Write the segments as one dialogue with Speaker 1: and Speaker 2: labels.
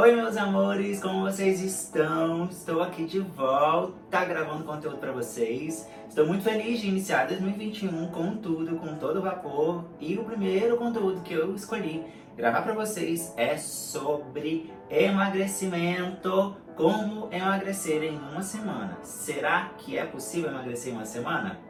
Speaker 1: Oi meus amores, como vocês estão? Estou aqui de volta gravando conteúdo para vocês. Estou muito feliz de iniciar 2021 com tudo, com todo vapor. E o primeiro conteúdo que eu escolhi gravar para vocês é sobre emagrecimento. Como emagrecer em uma semana? Será que é possível emagrecer em uma semana?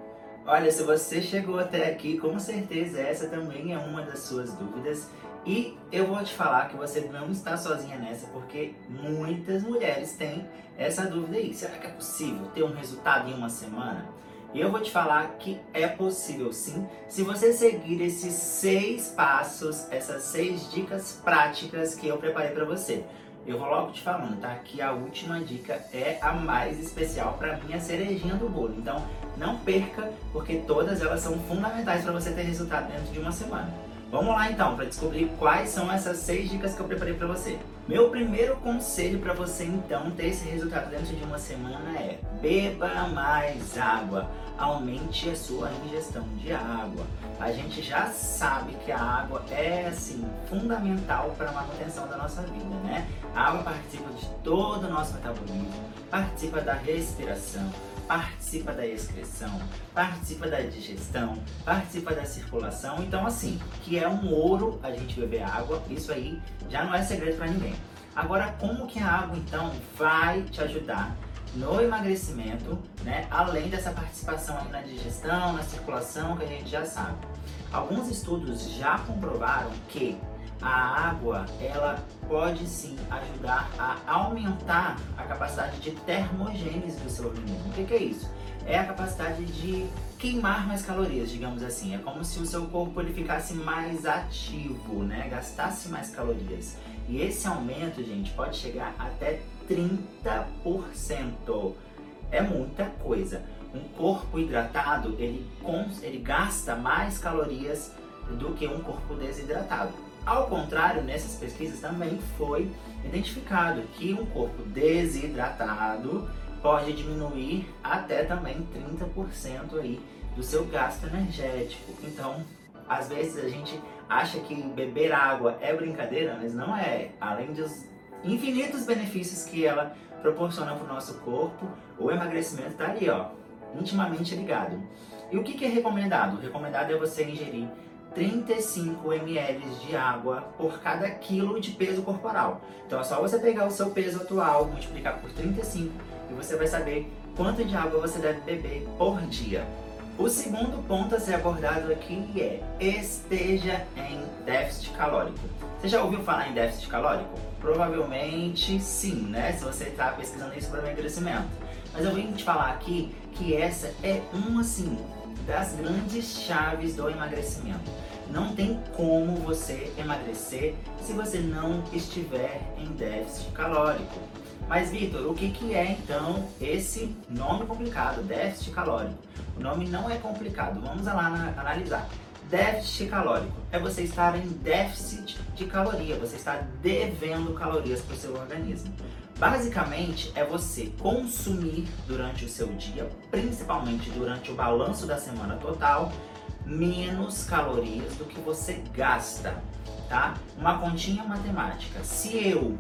Speaker 1: Olha, se você chegou até aqui, com certeza essa também é uma das suas dúvidas. E eu vou te falar que você não está sozinha nessa, porque muitas mulheres têm essa dúvida aí. Será que é possível ter um resultado em uma semana? E eu vou te falar que é possível sim, se você seguir esses seis passos, essas seis dicas práticas que eu preparei para você. Eu vou logo te falando, tá? Que a última dica é a mais especial para mim, a cerejinha do bolo. Então, não perca, porque todas elas são fundamentais para você ter resultado dentro de uma semana. Vamos lá então para descobrir quais são essas seis dicas que eu preparei para você. Meu primeiro conselho para você então ter esse resultado dentro de uma semana é: beba mais água, aumente a sua ingestão de água. A gente já sabe que a água é assim fundamental para a manutenção da nossa vida, né? A água participa de todo o nosso metabolismo, participa da respiração, participa da excreção, participa da digestão, participa da circulação. Então, assim, que é um ouro a gente beber água, isso aí já não é segredo para ninguém. Agora, como que a água então vai te ajudar no emagrecimento, né? Além dessa participação aí na digestão, na circulação, que a gente já sabe. Alguns estudos já comprovaram que a água ela pode sim ajudar a aumentar a capacidade de termogênese do seu organismo. O que, que, é isso? É a capacidade de queimar mais calorias, digamos assim. É como se o seu corpo ele ficasse mais ativo, né? Gastasse mais calorias. E esse aumento, gente, pode chegar até 30%. É muita coisa. Um corpo hidratado, ele, ele gasta mais calorias do que um corpo desidratado. Ao contrário, nessas pesquisas também foi identificado que um corpo desidratado pode diminuir até também 30% aí do seu gasto energético. Então, às vezes a gente acha que beber água é brincadeira, mas não é. Além dos infinitos benefícios que ela proporciona para o nosso corpo, o emagrecimento está ali, ó, intimamente ligado. E o que, que é recomendado? O recomendado é você ingerir 35 ml de água por cada quilo de peso corporal. Então é só você pegar o seu peso atual, multiplicar por 35 e você vai saber quanto de água você deve beber por dia. O segundo ponto a ser abordado aqui é esteja em déficit calórico. Você já ouviu falar em déficit calórico? Provavelmente sim, né? Se você está pesquisando isso para emagrecimento. Mas eu vim te falar aqui que essa é uma assim das grandes chaves do emagrecimento. Não tem como você emagrecer se você não estiver em déficit calórico. Mas, Vitor, o que, que é então esse nome complicado, déficit calórico? O nome não é complicado, vamos lá analisar. Déficit calórico é você estar em déficit de caloria, você está devendo calorias para o seu organismo. Basicamente é você consumir durante o seu dia, principalmente durante o balanço da semana total, menos calorias do que você gasta, tá? Uma continha matemática. Se eu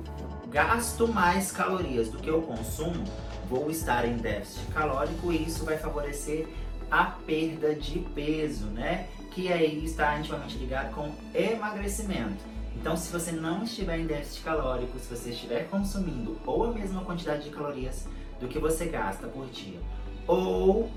Speaker 1: gasto mais calorias do que eu consumo, vou estar em déficit calórico e isso vai favorecer a perda de peso, né? Que aí está intimamente ligado com emagrecimento. Então, se você não estiver em déficit calórico, se você estiver consumindo ou a mesma quantidade de calorias do que você gasta por dia, ou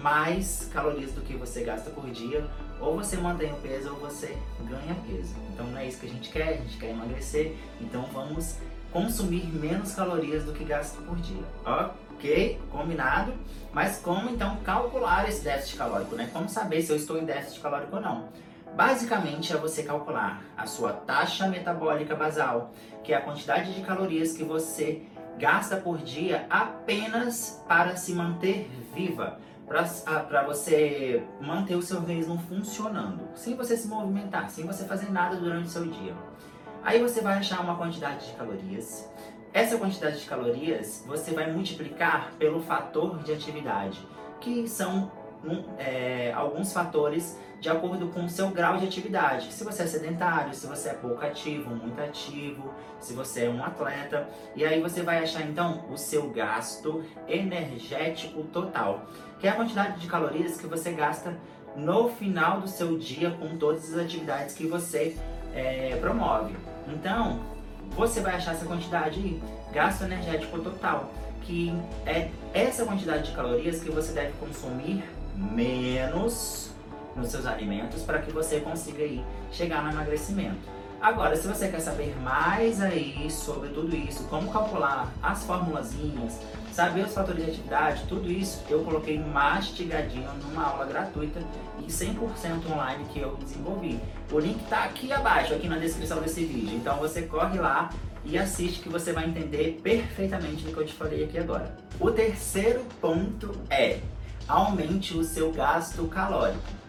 Speaker 1: mais calorias do que você gasta por dia, ou você mantém o peso ou você ganha peso. Então não é isso que a gente quer, a gente quer emagrecer, então vamos consumir menos calorias do que gasta por dia. Ok? Combinado? Mas como então calcular esse déficit calórico, né? Como saber se eu estou em déficit calórico ou não? Basicamente é você calcular a sua taxa metabólica basal, que é a quantidade de calorias que você gasta por dia apenas para se manter viva, para você manter o seu organismo funcionando, sem você se movimentar, sem você fazer nada durante o seu dia. Aí você vai achar uma quantidade de calorias. Essa quantidade de calorias você vai multiplicar pelo fator de atividade, que são num, é, alguns fatores de acordo com o seu grau de atividade. Se você é sedentário, se você é pouco ativo, muito ativo, se você é um atleta. E aí você vai achar então o seu gasto energético total, que é a quantidade de calorias que você gasta no final do seu dia com todas as atividades que você é, promove. Então, você vai achar essa quantidade aí, gasto energético total, que é essa quantidade de calorias que você deve consumir menos nos seus alimentos para que você consiga aí chegar no emagrecimento. Agora, se você quer saber mais aí sobre tudo isso, como calcular as formulazinhas, saber os fatores de atividade, tudo isso eu coloquei mastigadinho numa aula gratuita e 100% online que eu desenvolvi. O link está aqui abaixo, aqui na descrição desse vídeo. Então você corre lá e assiste que você vai entender perfeitamente o que eu te falei aqui agora. O terceiro ponto é aumente o seu gasto calórico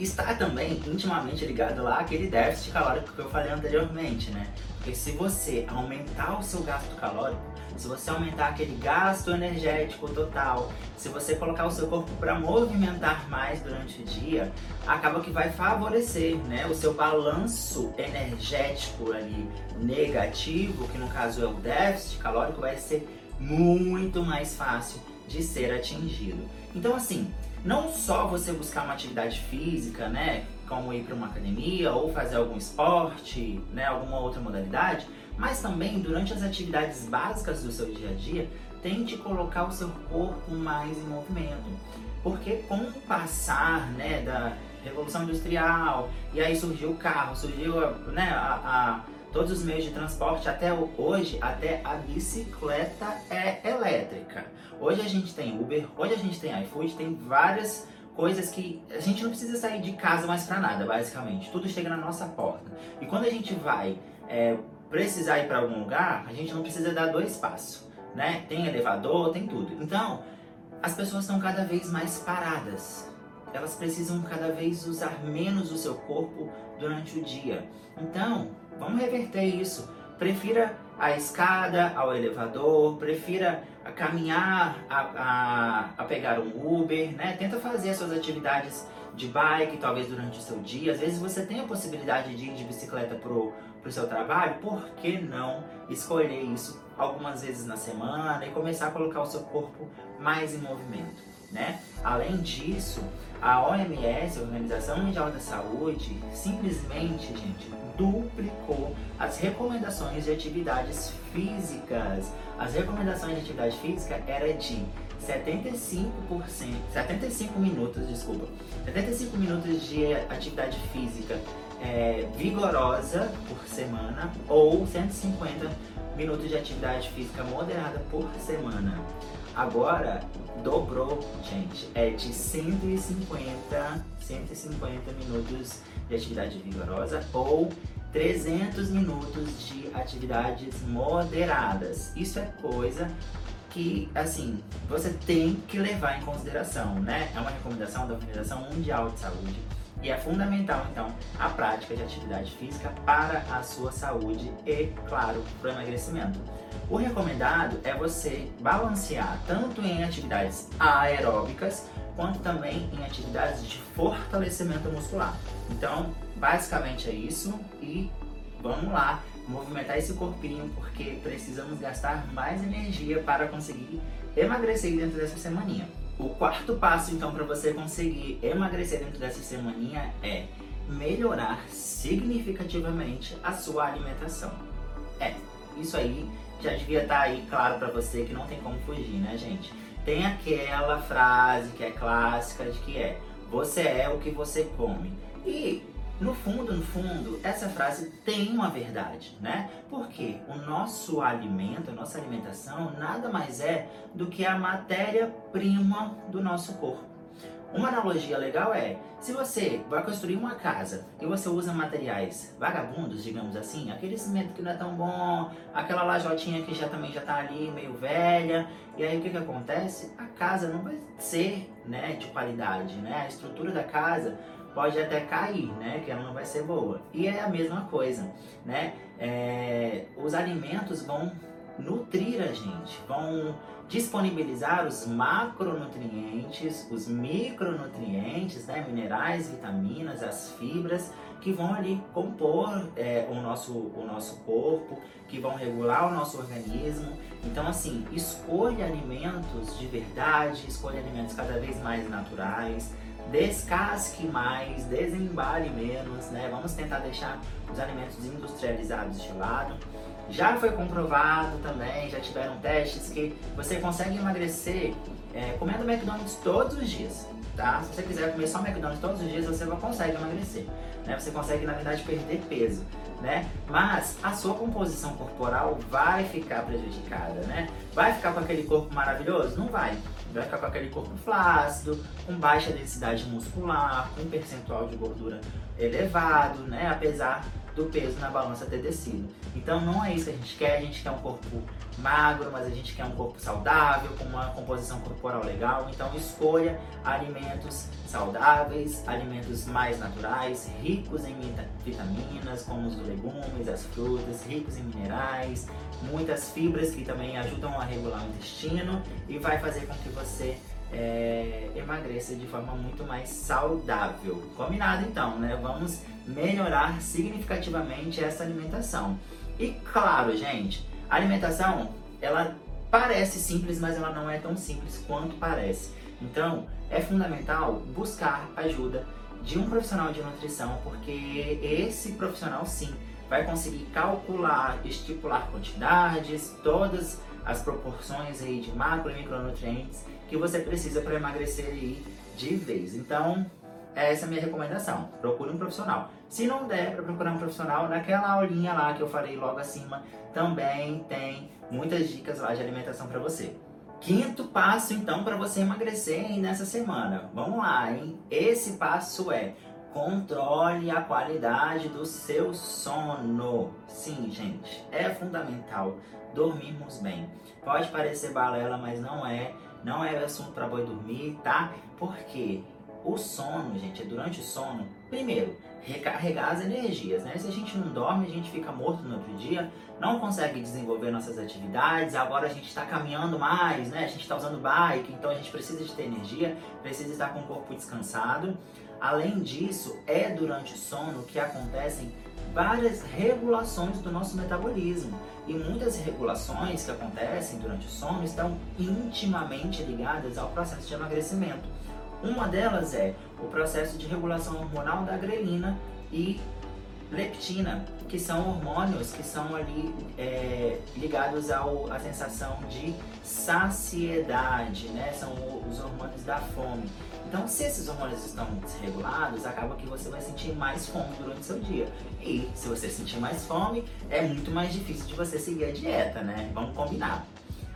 Speaker 1: está também intimamente ligado lá àquele déficit calórico que eu falei anteriormente, né? Porque se você aumentar o seu gasto calórico, se você aumentar aquele gasto energético total, se você colocar o seu corpo para movimentar mais durante o dia, acaba que vai favorecer, né, o seu balanço energético ali negativo, que no caso é o déficit calórico, vai ser muito mais fácil de ser atingido. Então assim, não só você buscar uma atividade física, né, como ir para uma academia ou fazer algum esporte, né, alguma outra modalidade, mas também durante as atividades básicas do seu dia a dia, tente colocar o seu corpo mais em movimento. Porque com o passar, né, da revolução industrial, e aí surgiu o carro, surgiu, né, a, a todos os meios de transporte até hoje, até a bicicleta é elétrica. Hoje a gente tem Uber, hoje a gente tem iFood, tem várias coisas que a gente não precisa sair de casa mais para nada, basicamente. Tudo chega na nossa porta. E quando a gente vai é, precisar ir para algum lugar, a gente não precisa dar dois passos, né? Tem elevador, tem tudo. Então, as pessoas estão cada vez mais paradas. Elas precisam cada vez usar menos o seu corpo durante o dia. Então, Vamos reverter isso. Prefira a escada ao elevador, prefira caminhar a, a, a, pegar um Uber, né? Tenta fazer as suas atividades de bike, talvez durante o seu dia. Às vezes você tem a possibilidade de ir de bicicleta pro, pro seu trabalho, por que não escolher isso algumas vezes na semana e começar a colocar o seu corpo mais em movimento? Né? Além disso, a OMS, a Organização Mundial da Saúde, simplesmente, gente, duplicou as recomendações de atividades físicas. As recomendações de atividade física era de 75%, 75 minutos, desculpa, 75 minutos de atividade física é, vigorosa por semana ou 150 minutos de atividade física moderada por semana. Agora dobrou, gente. É de 150, 150 minutos de atividade vigorosa ou 300 minutos de atividades moderadas. Isso é coisa que, assim, você tem que levar em consideração, né? É uma recomendação da Organização Mundial de Saúde e é fundamental, então, a prática de atividade física para a sua saúde e, claro, para o emagrecimento. O recomendado é você balancear tanto em atividades aeróbicas quanto também em atividades de fortalecimento muscular. Então, basicamente é isso e vamos lá movimentar esse corpinho porque precisamos gastar mais energia para conseguir emagrecer dentro dessa semaninha. O quarto passo, então, para você conseguir emagrecer dentro dessa semaninha é melhorar significativamente a sua alimentação. É, isso aí já devia estar tá aí claro para você que não tem como fugir, né, gente? Tem aquela frase que é clássica de que é você é o que você come. E no fundo, no fundo, essa frase tem uma verdade, né? Porque o nosso alimento, a nossa alimentação, nada mais é do que a matéria-prima do nosso corpo. Uma analogia legal é, se você vai construir uma casa e você usa materiais vagabundos, digamos assim, aquele cimento que não é tão bom, aquela lajotinha que já também já está ali meio velha, e aí o que que acontece? A casa não vai ser, né, de qualidade, né? A estrutura da casa pode até cair, né? Que ela não vai ser boa. E é a mesma coisa, né? É, os alimentos vão nutrir a gente, vão disponibilizar os macronutrientes, os micronutrientes, né, minerais, vitaminas, as fibras que vão ali compor é, o, nosso, o nosso corpo, que vão regular o nosso organismo. Então, assim, escolha alimentos de verdade, escolha alimentos cada vez mais naturais, descasque mais, desembale menos, né? Vamos tentar deixar os alimentos industrializados de lado. Já foi comprovado também, já tiveram testes que você consegue emagrecer é, comendo McDonald's todos os dias, tá? Se você quiser comer só McDonald's todos os dias, você não consegue emagrecer, né? Você consegue, na verdade, perder peso, né? Mas a sua composição corporal vai ficar prejudicada, né? Vai ficar com aquele corpo maravilhoso? Não vai. Vai ficar com aquele corpo flácido, com baixa densidade muscular, com percentual de gordura elevado, né? Apesar do peso na balança ter descido. Então não é isso que a gente quer, a gente quer um corpo magro, mas a gente quer um corpo saudável, com uma composição corporal legal. Então escolha alimentos saudáveis, alimentos mais naturais, ricos em vitaminas, como os legumes, as frutas, ricos em minerais, muitas fibras que também ajudam a regular o intestino e vai fazer com que você é, emagreça de forma muito mais saudável. Combinado então, né? Vamos melhorar significativamente essa alimentação. E claro, gente, a alimentação, ela parece simples, mas ela não é tão simples quanto parece. Então, é fundamental buscar ajuda de um profissional de nutrição, porque esse profissional sim vai conseguir calcular, estipular quantidades, todas as proporções aí de macro e micronutrientes que você precisa para emagrecer aí de vez. Então, essa é a minha recomendação. Procure um profissional. Se não der para procurar um profissional, naquela aulinha lá que eu falei logo acima, também tem muitas dicas lá de alimentação para você. Quinto passo, então, para você emagrecer nessa semana. Vamos lá, hein? Esse passo é controle a qualidade do seu sono. Sim, gente, é fundamental dormirmos bem. Pode parecer balela, mas não é. Não é assunto para boi dormir, tá? Porque o sono, gente, é durante o sono, primeiro, recarregar as energias, né? Se a gente não dorme, a gente fica morto no outro dia, não consegue desenvolver nossas atividades, agora a gente está caminhando mais, né? A gente está usando bike, então a gente precisa de ter energia, precisa estar com o corpo descansado. Além disso, é durante o sono que acontecem várias regulações do nosso metabolismo. E muitas regulações que acontecem durante o sono estão intimamente ligadas ao processo de emagrecimento. Uma delas é o processo de regulação hormonal da grelina e leptina, que são hormônios que são ali é, ligados ao, à sensação de saciedade, né? São os hormônios da fome. Então, se esses hormônios estão desregulados, acaba que você vai sentir mais fome durante o seu dia. E se você sentir mais fome, é muito mais difícil de você seguir a dieta, né? Vamos combinar.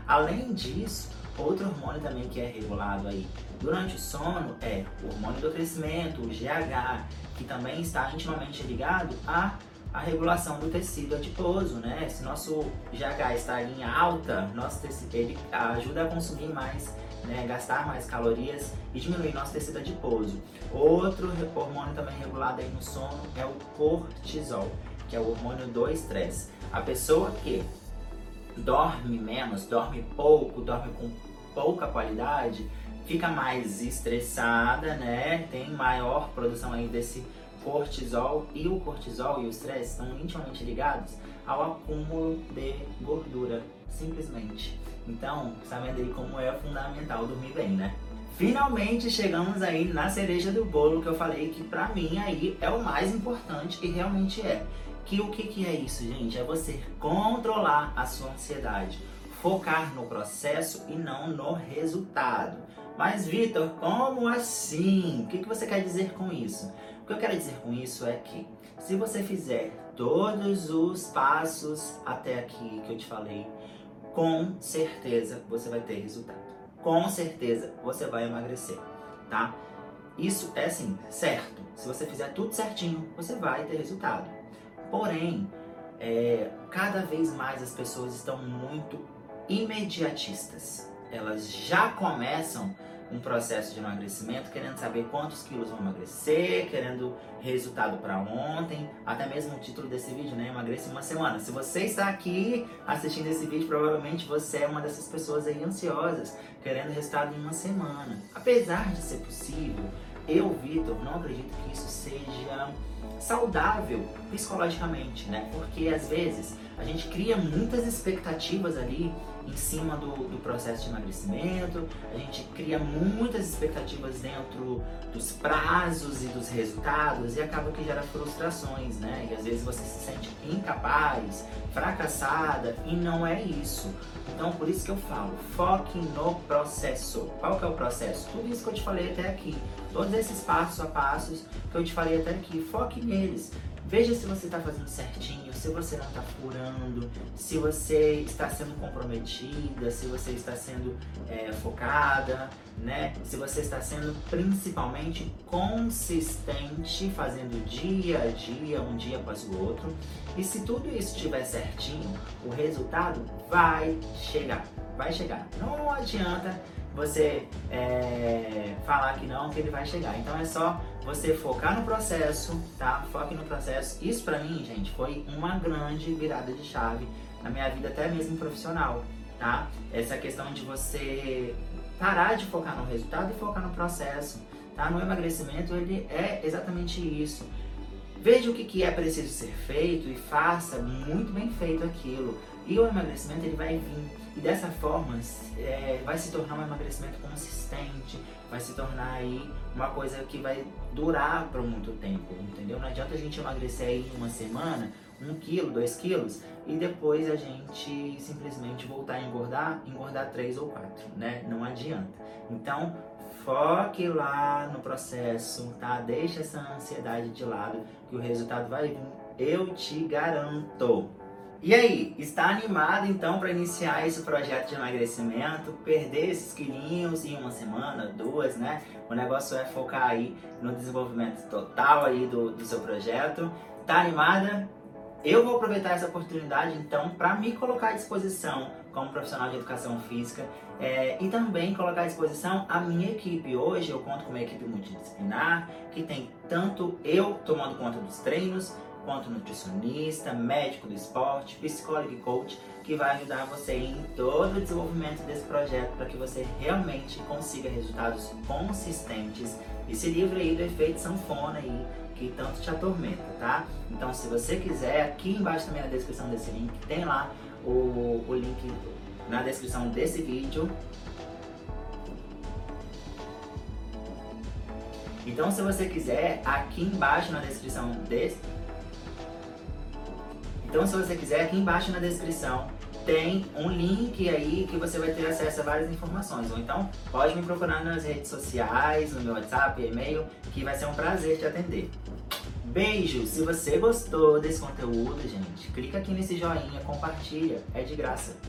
Speaker 1: Além disso, outro hormônio também que é regulado aí durante o sono é o hormônio do crescimento, o GH, que também está intimamente ligado à, regulação do tecido adiposo, né? Se nosso GH está em alta, nosso tecido, ele ajuda a consumir mais, né? gastar mais calorias e diminuir nosso tecido adiposo. Outro hormônio também regulado aí no sono é o cortisol, que é o hormônio do estresse. A pessoa que dorme menos, dorme pouco, dorme com pouca qualidade, fica mais estressada, né? Tem maior produção aí desse cortisol e o cortisol e o estresse estão intimamente ligados ao acúmulo de gordura, simplesmente. Então, sabendo aí como é fundamental dormir bem, né? Finalmente chegamos aí na cereja do bolo que eu falei que pra mim aí é o mais importante e realmente é. Que o que, que é isso, gente? É você controlar a sua ansiedade, focar no processo e não no resultado. Mas, Vitor, como assim? O que, que você quer dizer com isso? O que eu quero dizer com isso é que se você fizer todos os passos até aqui que eu te falei, com certeza você vai ter resultado. Com certeza você vai emagrecer, tá? Isso é assim, certo. Se você fizer tudo certinho, você vai ter resultado. Porém, é, cada vez mais as pessoas estão muito imediatistas elas já começam um processo de emagrecimento, querendo saber quantos quilos vão emagrecer, querendo resultado para ontem, até mesmo o título desse vídeo, né? Emagreça em uma semana. Se você está aqui assistindo esse vídeo, provavelmente você é uma dessas pessoas aí ansiosas, querendo resultado em uma semana. Apesar de ser possível, eu, Vitor, não acredito que isso seja saudável psicologicamente, né? Porque às vezes a gente cria muitas expectativas ali em cima do, do processo de emagrecimento, a gente cria muitas expectativas dentro dos prazos e dos resultados e acaba que gera frustrações, né? E às vezes você se sente incapaz, fracassada e não é isso. Então por isso que eu falo, foque no processo. Qual que é o processo? Tudo isso que eu te falei até aqui, todos esses passos a passos que eu te falei até aqui, foque neles. Veja se você está fazendo certinho, se você não está furando, se você está sendo comprometida, se você está sendo é, focada, né? Se você está sendo principalmente consistente, fazendo dia a dia, um dia após o outro. E se tudo isso estiver certinho, o resultado vai chegar. Vai chegar. Não adianta você é, falar que não, que ele vai chegar. Então é só você focar no processo, tá? Foque no processo. Isso pra mim, gente, foi uma grande virada de chave na minha vida, até mesmo profissional, tá? Essa questão de você parar de focar no resultado e focar no processo, tá? No emagrecimento, ele é exatamente isso. Veja o que, que é preciso ser feito e faça muito bem feito aquilo. E o emagrecimento ele vai vir. E dessa forma é, vai se tornar um emagrecimento consistente, vai se tornar aí uma coisa que vai durar por muito tempo, entendeu? Não adianta a gente emagrecer aí em uma semana, um quilo, dois quilos, e depois a gente simplesmente voltar a engordar, engordar três ou quatro, né? Não adianta. Então, foque lá no processo, tá? Deixa essa ansiedade de lado, que o resultado vai vir, eu te garanto. E aí, está animado então para iniciar esse projeto de emagrecimento, perder esses quilinhos em uma semana, duas, né? O negócio é focar aí no desenvolvimento total aí do, do seu projeto. Tá animada? Eu vou aproveitar essa oportunidade então para me colocar à disposição como profissional de educação física é, e também colocar à disposição a minha equipe. Hoje eu conto com uma equipe multidisciplinar que tem tanto eu tomando conta dos treinos, quanto nutricionista, médico do esporte, psicólogo e coach, que vai ajudar você em todo o desenvolvimento desse projeto para que você realmente consiga resultados consistentes e se livre aí do efeito sanfona aí que tanto te atormenta, tá? Então, se você quiser, aqui embaixo também na descrição desse link, tem lá o, o link na descrição desse vídeo. Então, se você quiser, aqui embaixo na descrição desse então, se você quiser, aqui embaixo na descrição tem um link aí que você vai ter acesso a várias informações. Ou então, pode me procurar nas redes sociais, no meu WhatsApp, e-mail, que vai ser um prazer te atender. Beijo! Se você gostou desse conteúdo, gente, clica aqui nesse joinha, compartilha, é de graça.